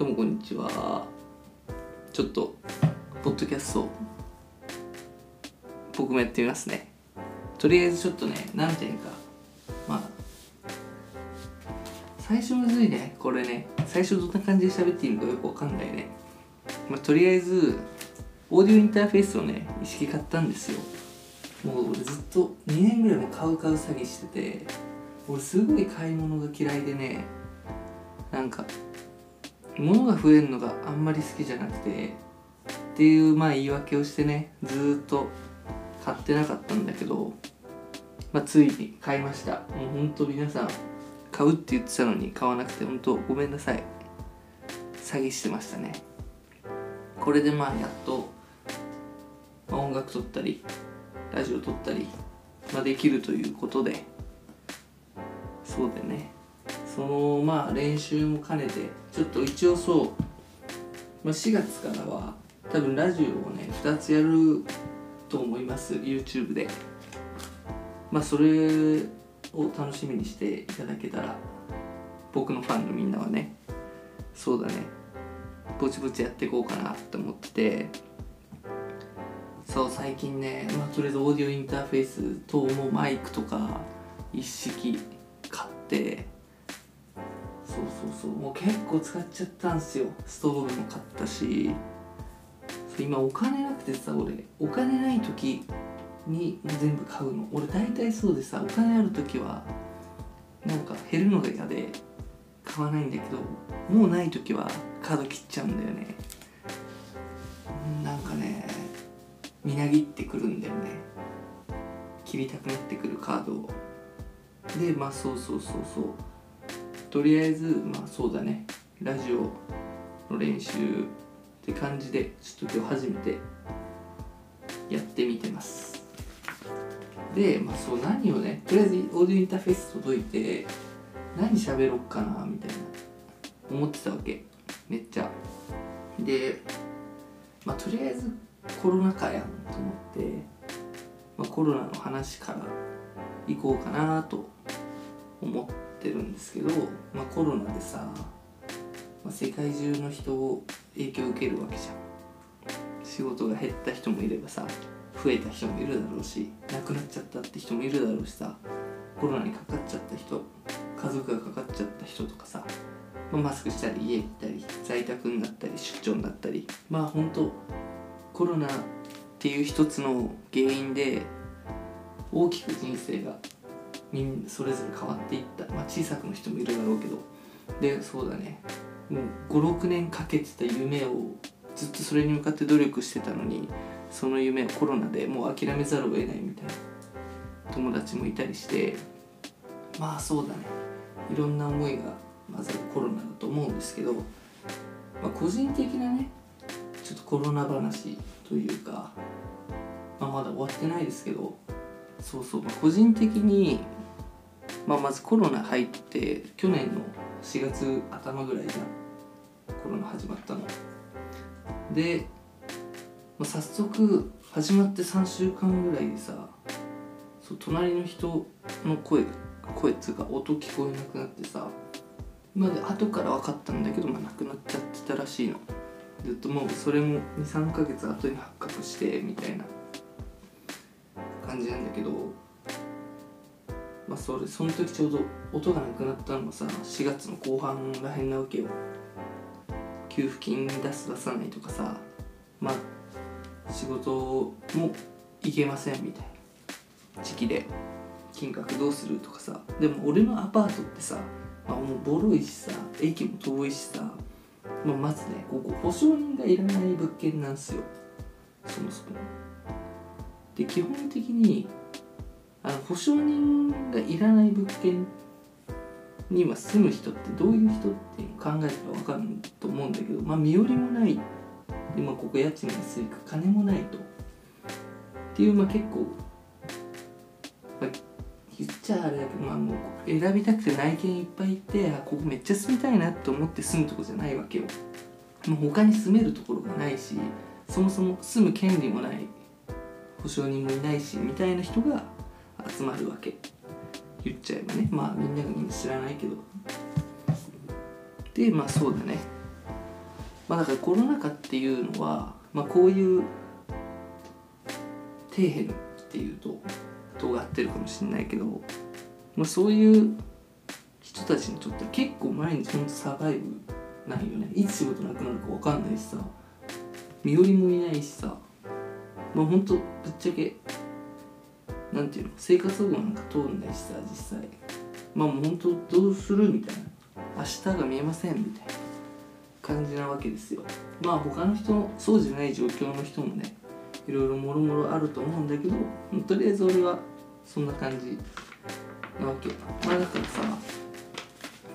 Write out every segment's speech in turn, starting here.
どうもこんにちは。ちょっとポッドキャスト僕もやってみますね。とりあえずちょっとね何点かまあ最初むずいね。これね。最初どんな感じで喋っていいのかよくわかんないね。まあ、とりあえずオーディオインターフェースをね意識買ったんですよ。もう俺ずっと2年ぐらいも買う買う詐欺してて俺すごい買い物が嫌いでねなんか物が増えるのがあんまり好きじゃなくてっていうまあ言い訳をしてねずーっと買ってなかったんだけど、まあ、ついに買いました。もうほんと皆さん買うって言ってたのに買わなくて本当ごめんなさい。詐欺してましたね。これでまあやっと、まあ、音楽撮ったりラジオ撮ったり、まあ、できるということでそうでね。そのまあ練習も兼ねてちょっと一応そう、まあ、4月からは多分ラジオをね2つやると思います YouTube で。まあそれを楽しみにしていただけたら僕のファンのみんなはねそうだねぼちぼちやっていこうかなって思って。てそう最近ね、まあ、とりあえずオーディオインターフェース等もマイクとか一式買ってそうそうそう。もう結構使っちゃったんすよ。ストーブも買ったし。今お金なくてさ俺。お金ない時に全部買うの。俺大体そうでさお金ある時はなんか減るのが嫌で買わないんだけどもうない時はカード切っちゃうんだよね。なんかねみなぎってくるんだよね。切りたくなってくるカードを。でまあそうそうそうそう。とりあえずまあそうだね。ラジオの練習って感じでちょっと今日初めてやってみてます。でまあそう何をねとりあえずオーディオインターフェース届いて何喋ろっかなみたいな思ってたわけ。めっちゃ。でまあとりあえずコロナ禍やんと思って、まあ、コロナの話から行こうかなと思っててるんですけど、まあ、コロナでさ、まあ、世界中の人を影響を受けるわけじゃん。仕事が減った人もいればさ増えた人もいるだろうし亡くなっちゃったって人もいるだろうしさコロナにかかっちゃった人家族がかかっちゃった人とかさ、まあ、マスクしたり家行ったり在宅になったり出張になったりまあ本当コロナっていう一つの原因で大きく人生がみんそれぞれ変わっていった。まあ小さくの人もいるだろうけど。でそうだね。もう56年かけてた夢をずっとそれに向かって努力してたのにその夢をコロナでもう諦めざるを得ないみたいな。友達もいたりして。まあそうだね。いろんな思いが混ざるコロナだと思うんですけど、まあ、個人的なねちょっとコロナ話というか、まあ、まだ終わってないですけど。そうそう、まあ、個人的に、まあ、まずコロナ入って去年の4月頭ぐらいじゃコロナ始まったの。で、まあ、早速始まって3週間ぐらいでさそう隣の人の声声っつうか音聞こえなくなってさ今まで後から分かったんだけど、まあ、なくなっちゃってたらしいのずっともうそれも23ヶ月後に発覚してみたいな感じなんだけどまあそれその時ちょうど音がなくなったのがさ4月の後半らへんなわけよ。給付金出す出さないとかさまあ仕事も行けませんみたいな。時期で金額どうするとかさ。でも俺のアパートってさ、まあ、もうボロいしさ駅も遠いしさ、まあ、まずねここ保証人がいらない物件なんすよ。そもそも。で基本的にあの保証人がいらない物件には住む人ってどういう人っていうのを考えたら分かると思うんだけどまあ身寄りもないで、まあ、ここ家賃が安いか金もないと。っていうまあ結構、まあ、言っちゃあれだけど、まあ、もう選びたくて内見いっぱいいてあここめっちゃ住みたいなって思って住むとこじゃないわけよ。もう他に住めるところがないしそもそも住む権利もない保証人もいないしみたいな人が集まるわけ。言っちゃえばね。まあみんながみんな知らないけど。でまあそうだね。まあだからコロナ禍っていうのは、まあ、こういう底辺っていうと尖ってるかもしれないけど、まあ、そういう人たちにとって結構毎日ほんとサバイブないよね。いつ仕事なくなるか分かんないしさ。身寄りもいないしさ。まあほんとぶっちゃけなんていうの？生活保護なんか通んないしさ実際。まあもうほんとどうする？みたいな。明日が見えませんみたいな感じなわけですよ。まあ他の人そうじゃない状況の人もねいろいろもろもろあると思うんだけどとりあえず俺はそんな感じなわけ。まあだからさ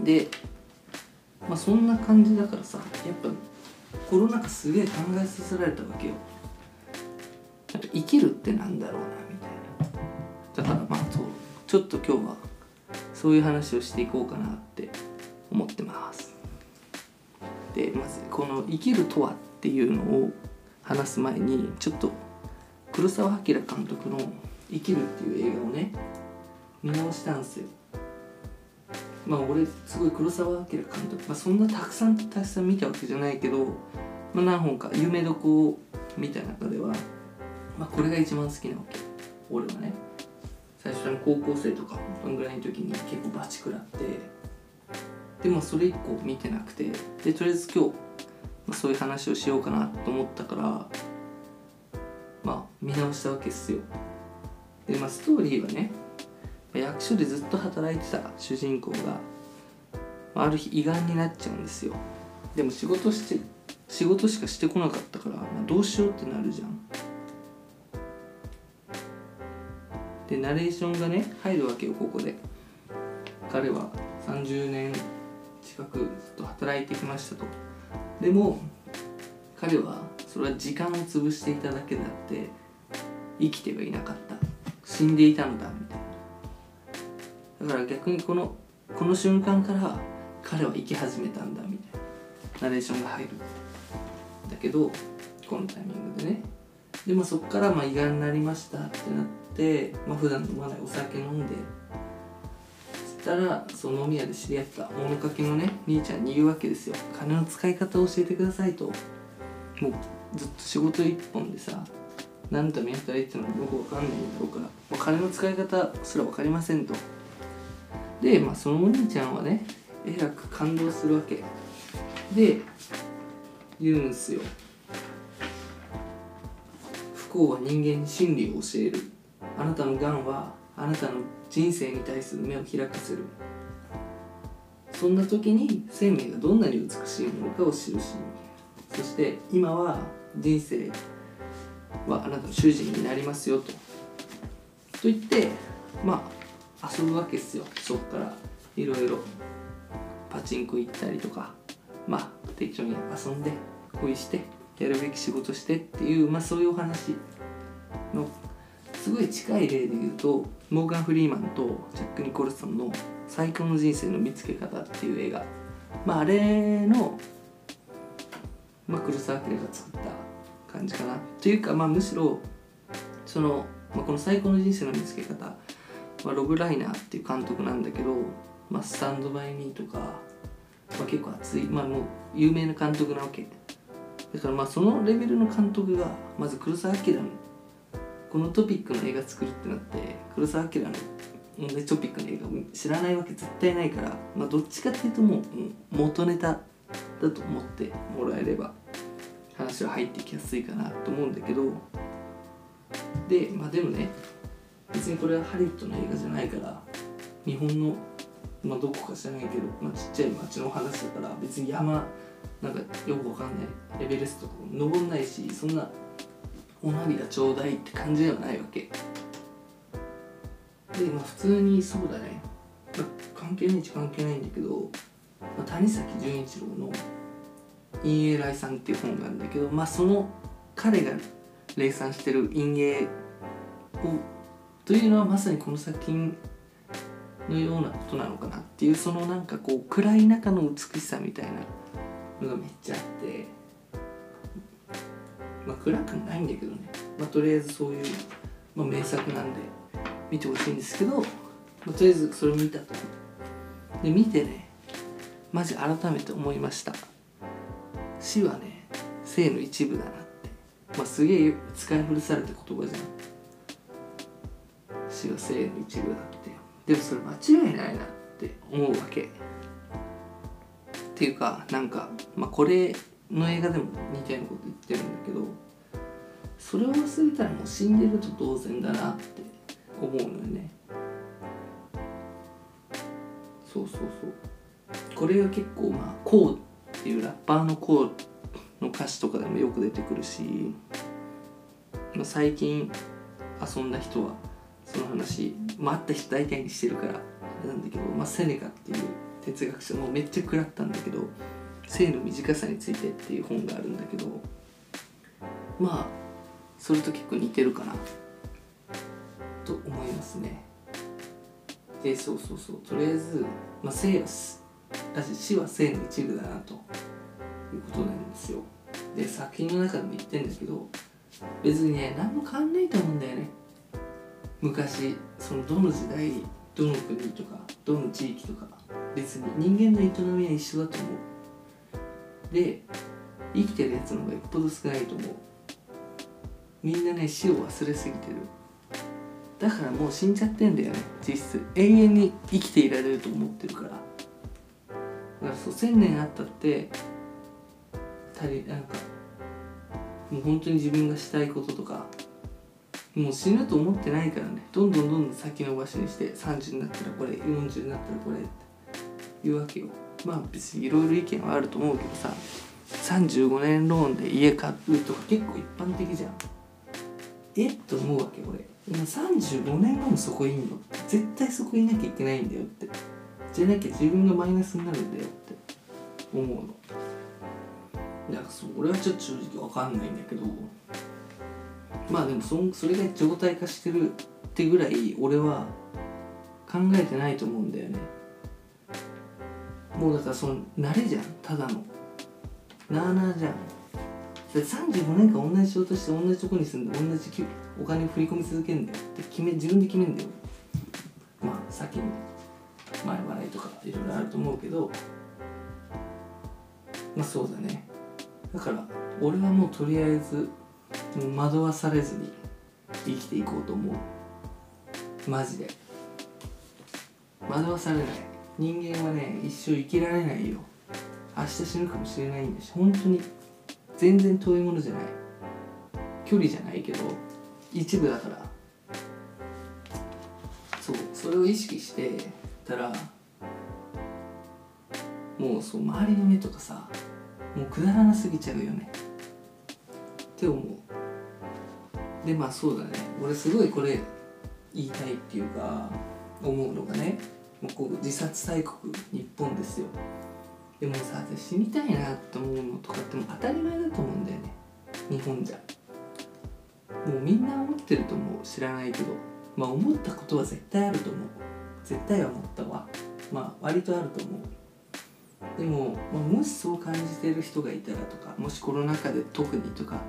でまあそんな感じだからさやっぱコロナ禍すげえ考えさせられたわけよ。やっぱ生きるってなんだろうな。からまあそうちょっと今日はそういう話をしていこうかなって思ってます。でまずこの「生きるとは」っていうのを話す前にちょっと黒澤明監督の「生きる」っていう映画をね見直したんですよ。まあ俺すごい黒澤明監督、まあ、そんなたくさんたくさん見たわけじゃないけど、まあ、何本か有名どこを見た中では、まあ、これが一番好きなわけ。俺はね。最初に高校生とかそのぐらいの時に結構バチ食らってでもそれ以降見てなくてでとりあえず今日、そういう話をしようかなと思ったからまあ見直したわけですよ。でまあストーリーはね役所でずっと働いてた主人公が、ある日胃がんになっちゃうんですよ。でも仕事して仕事しかしてこなかったから、まあ、どうしようってなるじゃん。でナレーションがね入るわけよここで。彼は30年近くずっと働いてきましたと。でも彼はそれは時間を潰していただけであって生きてはいなかった。死んでいたのだみたいな。だから逆にこのこの瞬間から彼は生き始めたんだみたいな。ナレーションが入る。だけどこのタイミングでねでまあそっからまあ胃がんになりましたってなってまあ普段飲まないお酒飲んでそしたらその飲み屋で知り合った物かけのね兄ちゃんに言うわけですよ。金の使い方を教えてくださいと。もうずっと仕事一本でさ何のために働いてるのかよくわかんないんだろうからもう金の使い方すら分かりませんと。でまあそのお兄ちゃんはねえらく感動するわけ。で言うんすよ。幸は人間に真理を教える。あなたのがんはあなたの人生に対する目を開かせる。そんな時に生命がどんなに美しいものかを知るし。そして今は人生はあなたの主人になりますよと。と言ってまあ遊ぶわけですよ。そっから。いろいろ。パチンコ行ったりとか。まあ適当に遊んで恋して。やるべき仕事してっていうまあそういうお話のすごい近い例で言うとモーガン・フリーマンとジャック・ニコルソンの「最高の人生の見つけ方」っていう映画。まああれの、まあ、黒澤明が作った感じかな。というかまあむしろその、まあ、この「最高の人生の見つけ方」はロブ・ライナーっていう監督なんだけど「まあ、スタンド・バイ・ミー」とか、まあ、結構熱いまあもう有名な監督なわけ。だからまあそのレベルの監督がまず黒澤明のこのトピックの映画作るってなって黒澤明のトピックの映画を知らないわけ絶対ないから、まあ、どっちかっていうともう元ネタだと思ってもらえれば話は入ってきやすいかなと思うんだけどでまあでもね別にこれはハリウッドの映画じゃないから日本のまあどこか知らないけど、まあ、ちっちゃい町の話だから別に山なんかよくわかんないエベレストとか登んないしそんなお涙ちょうだいって感じではないわけ。でまあ普通にそうだね、まあ、関係ないっちゃ関係ないんだけど、まあ、谷崎潤一郎の「陰影来さん」っていう本があるんだけどまあその彼が霊賛してる陰影をというのはまさにこの作品のようなことなのかなっていうそのなんかこう暗い中の美しさみたいなのがめっちゃあってまあ暗くないんだけどね、まあ、とりあえずそういう、まあ、名作なんで見てほしいんですけど、まあ、とりあえずそれを見たと。で見てねマジ改めて思いました。死はね性の一部だなって。まあすげえ使い古された言葉じゃん。死は性の一部だって。でもそれ間違いないなって思うわけ。っていうかなんか、まあ、これの映画でも似たようなこと言ってるんだけどそれを忘れたらもう死んでると同然だなって思うのよね。そうそうそう。これが結構まあ「こう」っていうラッパーの「こう」の歌詞とかでもよく出てくるし、まあ、最近遊んだ人はその話、まあ、あった人大体にしてるからなんだけど、まあ、セネカっていう哲学者もめっちゃ食らったんだけど性の短さについてっていう本があるんだけどまあそれと結構似てるかなと思いますね。でそうそうそう。とりあえず、まあ、性は死は性の一部だなと。いうことなんですよ。で作品の中でも言ってるんだけど別にね何も変わんないと思うんだよね。昔そのどの時代どの国とかどの地域とか別に人間の営みは一緒だと思う。で生きてるやつの方がよっぽど少ないと思う。みんなね死を忘れすぎてる。だからもう死んじゃってんだよね実質。永遠に生きていられると思ってるから。だからそう1000年あったって足りなんかもう本当に自分がしたいこととかもう死ぬと思ってないからね。どんどんどんどん先延ばしにして30になったらこれ40になったらこれって言うわけよ。まあ別にいろいろ意見はあると思うけどさ35年ローンで家買うとか結構一般的じゃん。えっと思うわけ俺。今35年後もそこいんの？絶対そこいなきゃいけないんだよって。じゃなきゃ自分がマイナスになるんだよって。思うの。だからそ俺はちょっと正直わかんないんだけど。まあでもそそれが状態化してるってぐらい俺は考えてないと思うんだよね。もうだからその慣れじゃんただの。なあなあじゃん。35年間同じ仕事して同じとこに住んで同じお金を振り込み続けるんだよって決め自分で決めんだよ。まあ先に前払いとかいろいろあると思うけど。まあそうだね。だから俺はもうとりあえずもう惑わされずに生きていこうと思う。マジで。惑わされない。人間はね一生生きられないよ。明日死ぬかもしれないんだし本当に全然遠いものじゃない。距離じゃないけど一部だから。そうそれを意識してたらもうそう周りの目とかさもうくだらなすぎちゃうよね。って思う。でまあそうだね。俺すごいこれ言いたいっていうか思うのがねもうこう自殺大国日本ですよ。でもさ死にたいなって思うのとかっても当たり前だと思うんだよね。日本じゃ。もうみんな思ってると思う。知らないけど。まあ思ったことは絶対あると思う。絶対は思ったわ。まあ割とあると思う。でも、まあ、もしそう感じてる人がいたらとかもしコロナ禍で特にとか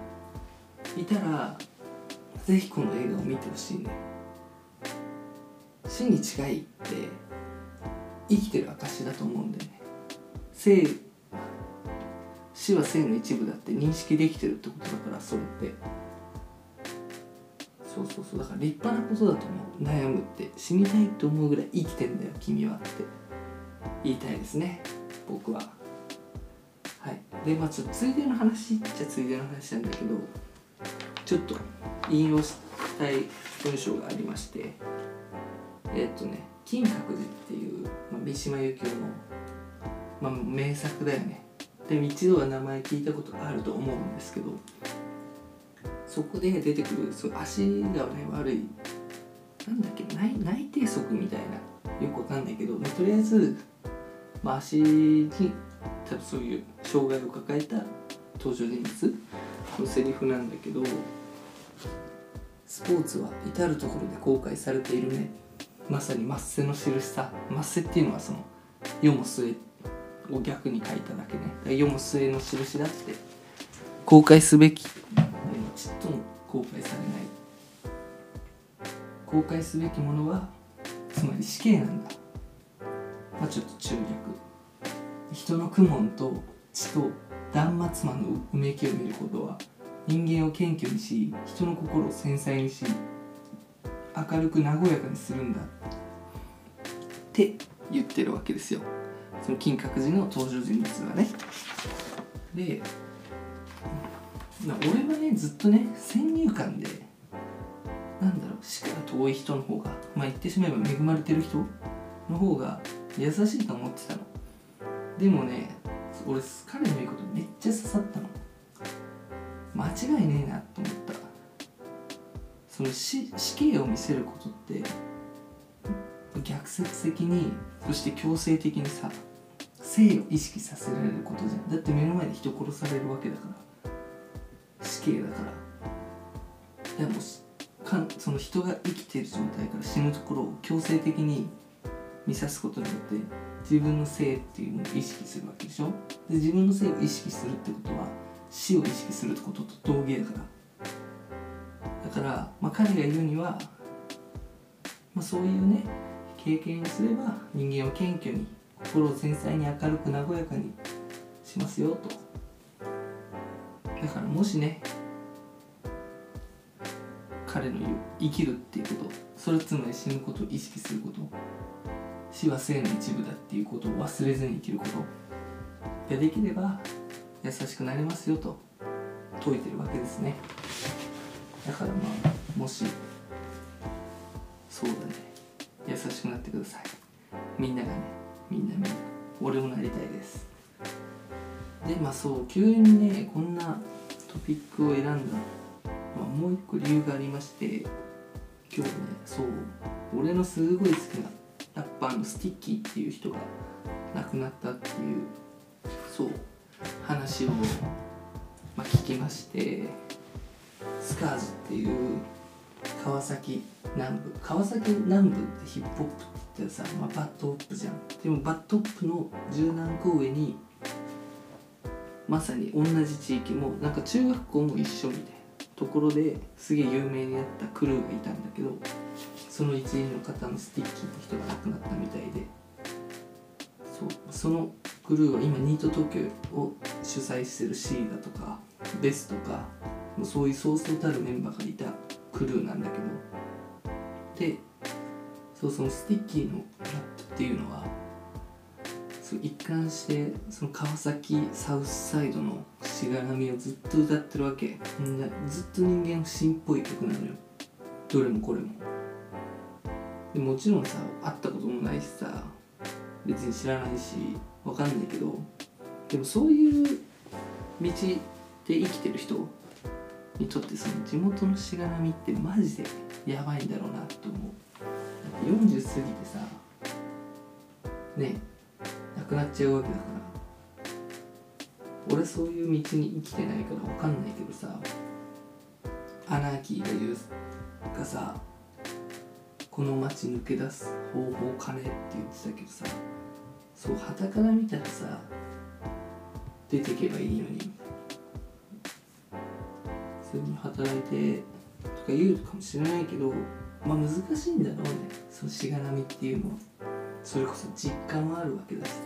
いたら是非この映画を見てほしいね。死に近いって生きてる証だと思うんだよね。生死は生の一部だって認識できてるってことだからそれって。そうそうそう。だから立派なことだと思う悩むって死にたいって思うぐらい生きてんだよ君はって。言いたいですね僕は。はい。でまあちょっとついでの話っちゃついでの話なんだけどちょっと引用したい文章がありましてえー、っとね「金閣寺」っていう、まあ、三島由紀夫のまあ、名作だよね。で一度は名前聞いたことがあると思うんですけどそこで出てくるそ足がね悪いなんだっけ内内定則みたいなよくわかんないけど、まあ、とりあえず、まあ、足に多分そういう障害を抱えた登場人物のセリフなんだけどスポーツは至る所で後悔されているね。まさに抹瀬の印さ。抹瀬っていうのはその世も末を逆に書いただけね。読む末の印だって。公開すべきでもちっとも公開されない。公開すべきものはつまり死刑なんだ。まあちょっと中略。人の苦悶と血と断末魔のうめきを見ることは人間を謙虚にし人の心を繊細にし明るく和やかにするんだ。って言ってるわけですよ。その金閣寺の登場人物がね。で俺はねずっとね先入観でなんだろう死から遠い人の方がまあ言ってしまえば恵まれてる人の方が優しいと思ってたの。でもね俺彼の言うことめっちゃ刺さったの。間違いねえなと思った。その死死刑を見せることって逆説的にそして強制的にさ生を意識させられることじゃん。だって目の前で人殺されるわけだから。死刑だから。いやもうかんその人が生きてる状態から死ぬところを強制的に見さすことによって自分の性っていうのを意識するわけでしょ？で自分の性を意識するってことは死を意識することと同義だから。だから、まあ、彼が言うには、まあ、そういうね経験をすれば人間を謙虚に心を繊細に明るく和やかにしますよと。だからもしね彼の言う生きるっていうことそれつまり死ぬことを意識すること死は生の一部だっていうことを忘れずに生きることができれば優しくなりますよと説いてるわけですね。だからまあもしそうだね。優しくなってください。みんながねみんなみんな俺もなりたいです。でまあそう急にねこんなトピックを選んだ、まあ、もう一個理由がありまして今日ねそう俺のすごい好きなラッパーの STICKY っていう人が亡くなったっていうそう話を、まあ、聞きまして SCARS っていう川崎南部。川崎南部ってヒップホップってさ、まあ、 BAD HOP じゃん。でも BAD HOP の十何個上にまさに同じ地域もなんか中学校も一緒みたいなところですげえ有名になったクルーがいたんだけどその一員の方の STICKY って人が亡くなったみたいで。そうそのクルーは今ニート東京を主催してる C だとかベスとかそういうそうそうたるメンバーがいたクルーなんだけど。でそうその STICKY のラップっていうのはそう一貫してその川崎サウスサイドのしがらみをずっと歌ってるわけ。みんなずっと人間不信っぽい曲なのよ。どれもこれも。でもちろんさ会ったこともないしさ別に知らないしわかんないけどでもそういう道で生きてる人にとってその地元のしがらみってマジでやばいんだろうなと思う。40過ぎてさね亡くなっちゃうわけだから。俺そういう道に生きてないから分かんないけどさアナーキーが言うがさこの街抜け出す方法金って言ってたけどさそうはたから見たらさ出てけばいいのに。普通に働いてとか言うかもしれないけどまあ難しいんだろうね。そのしがらみっていうのは。それこそ実感もあるわけだしさ。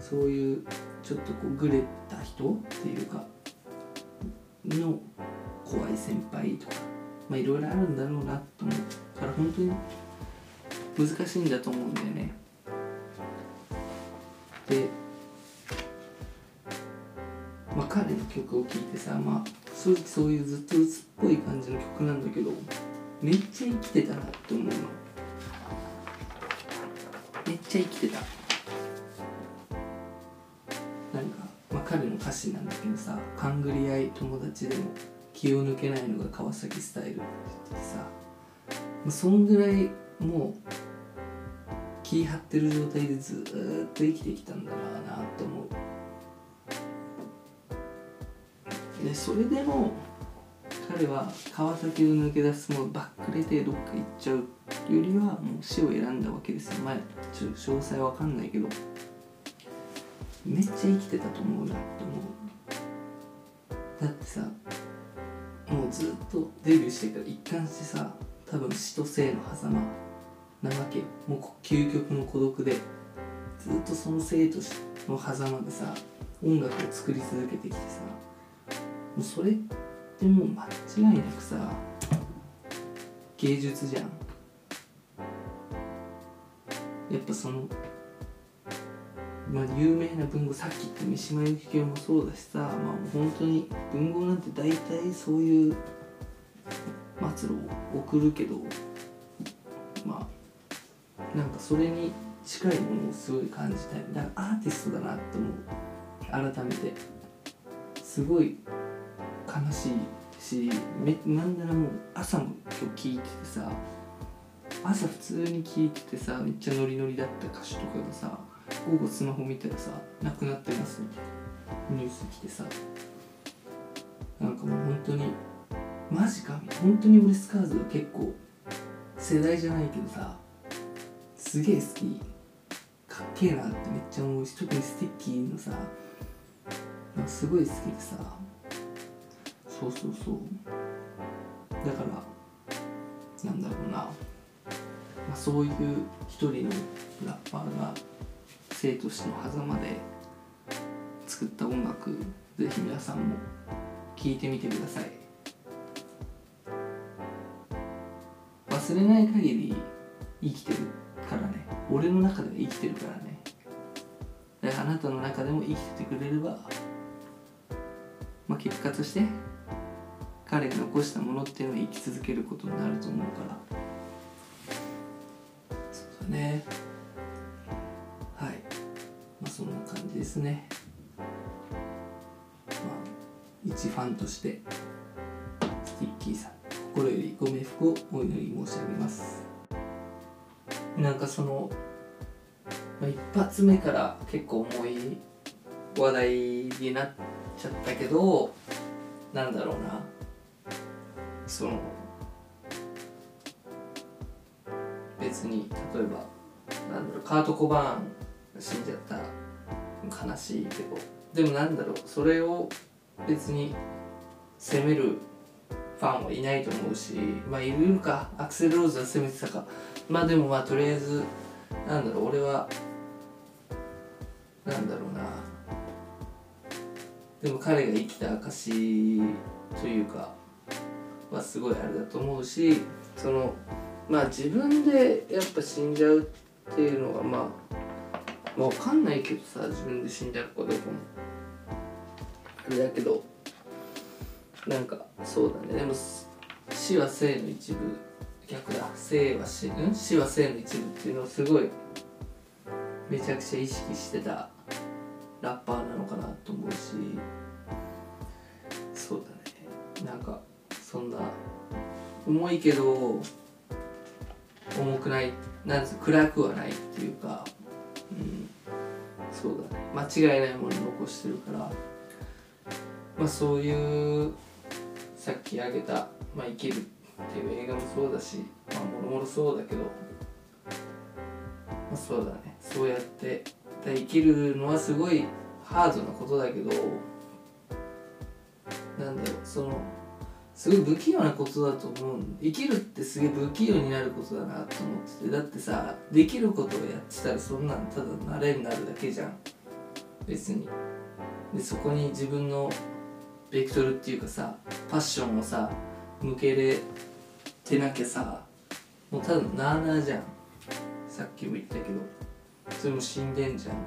そういうちょっとこうグレた人っていうかの怖い先輩とか。まあいろいろあるんだろうなと思うから本当に難しいんだと思うんだよね。でまあ彼の曲を聴いてさまあ正直そういうずっと鬱っぽい感じの曲なんだけどめっちゃ生きてたなって思うの。めっちゃ生きてた。なんか、まあ、彼の歌詞なんだけどさ「勘繰り合い友達でも気を抜けないのが川崎スタイル」って言ってさそんぐらいもう気張ってる状態でずっと生きてきたんだろうなと思う。でそれでも彼は川崎を抜け出すもうバックレてどっか行っちゃうよりはもう死を選んだわけですよ。前ちょっと詳細わかんないけど。めっちゃ生きてたと思うなと思う。だってさもうずっとデビューしてから一貫してさ多分死と生の狭間なわけ。よもう究極の孤独で。ずっとその生との狭間でさ音楽を作り続けてきてさ。もうそれってもう間違いなくさ芸術じゃん。やっぱそのまあ有名な文豪さっき言った三島由紀夫もそうだしさまあ本当に文豪なんて大体そういう末路を送るけどまあなんかそれに近いものをすごい感じたい。だからアーティストだなって思う。改めて。すごい悲しいしめなんならもう朝も今日聞いててさ朝普通に聞いててさめっちゃノリノリだった歌手とかがさ午後スマホ見たらさ亡くなってますみたいな。ニュース来てさ。なんかもう本当にマジか本当に俺スカーズが結構世代じゃないけどさすげえ好き。かっけえなってめっちゃ思うし特にステッキーのさすごい好きでさ。そうそうそう。だからなんだろうな、まあ、そういう一人のラッパーが生と死の狭間で作った音楽ぜひ皆さんも聴いてみてください。忘れない限り生きてるからね。俺の中では生きてるからね。だからあなたの中でも生きててくれればまあ結果として彼が残したものっていうのは生き続けることになると思うから。そうだね。ですね。まあ一ファンとして STICKY さん心よりご冥福をお祈り申し上げます。なんかその、まあ、一発目から結構重い話題になっちゃったけどなんだろうな。その別に例えばなんだろうカート・コバーンが死んじゃった悲しいけど。でもなんだろうそれを別に責めるファンはいないと思うしまあいるかアクセル・ローズは責めてたか。まあでもまあとりあえずなんだろう俺はなんだろうな。でも彼が生きた証というかはすごいあれだと思うしそのまあ自分でやっぱ死んじゃうっていうのがまあまあ分かんないけどさ自分で死んじゃうかどうかもあれだけどなんかそうだね。でも死は生の一部。逆だ。生は死。ん？死は生の一部っていうのをすごいめちゃくちゃ意識してたラッパーなのかなと思うし。そうだね。なんかそんな重いけど重くない。なんつ暗くはないっていうか。うん。そうだね。間違いないもの残してるから。まあそういうさっき挙げた「まあ、生きる」っていう映画もそうだしまあもろもろそうだけど、まあ、そうだね。そうやって生きるのはすごいハードなことだけど。なんだろうそのすごい不器用なことだと思う。生きるってすげえ不器用になることだなと思ってて。だってさできることをやってたらそんなんただ慣れになるだけじゃん。別に。でそこに自分のベクトルっていうかさパッションをさ向けれてなきゃさもうただなあなあじゃん。さっきも言ったけど。それも死んでんじゃん。み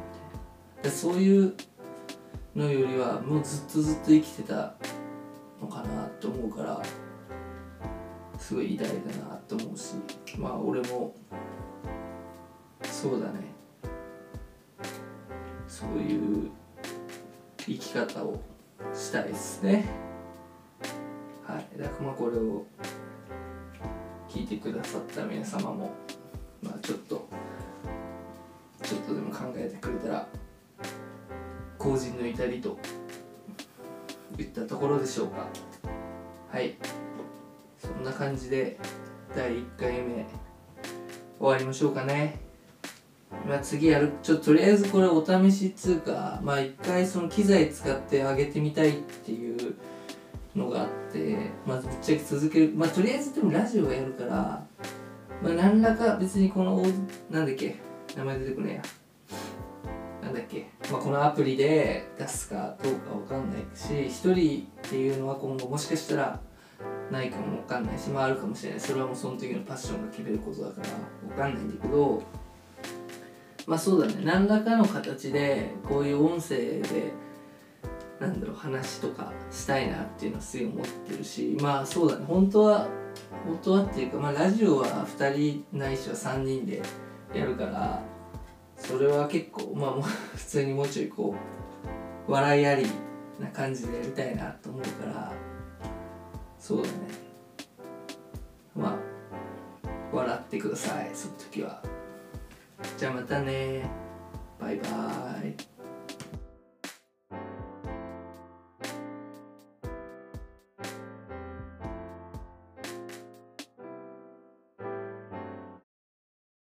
たいなそういうのよりはもうずっとずっと生きてたのかなと思うからすごい偉大だなと思うしまあ俺もそうだね。そういう生き方をしたいですね。はい。だからまあこれを聞いてくださった皆様もまあちょっとちょっとでも考えてくれたら後人の至りと言ったところでしょうか。はい。そんな感じで第1回目終わりましょうかね。まあ次やるちょっととりあえずこれお試しっつうかまあ一回その機材使って上げてみたいっていうのがあってまずぶっちゃけ続ける。まあとりあえずでもラジオはやるからまあ何らか別にこのなんだっけ名前出てこねえなんだっけ、まあ、このアプリで出すかどうかわかんないし一人っていうのは今後もしかしたらないかもわかんないしまああるかもしれない。それはもうその時のパッションが決めることだからわかんないんだけどまあそうだね。何らかの形でこういう音声でなんだろう話とかしたいなっていうのはすごい思ってるしまあそうだね。本当は本当はっていうか、まあ、ラジオは2人ないしは3人でやるからそれは結構まあもう 普通にもうちょいこう笑いありな感じでやりたいなと思うからそうだね。まあ笑ってくださいその時は。じゃあまたね。バイバーイ。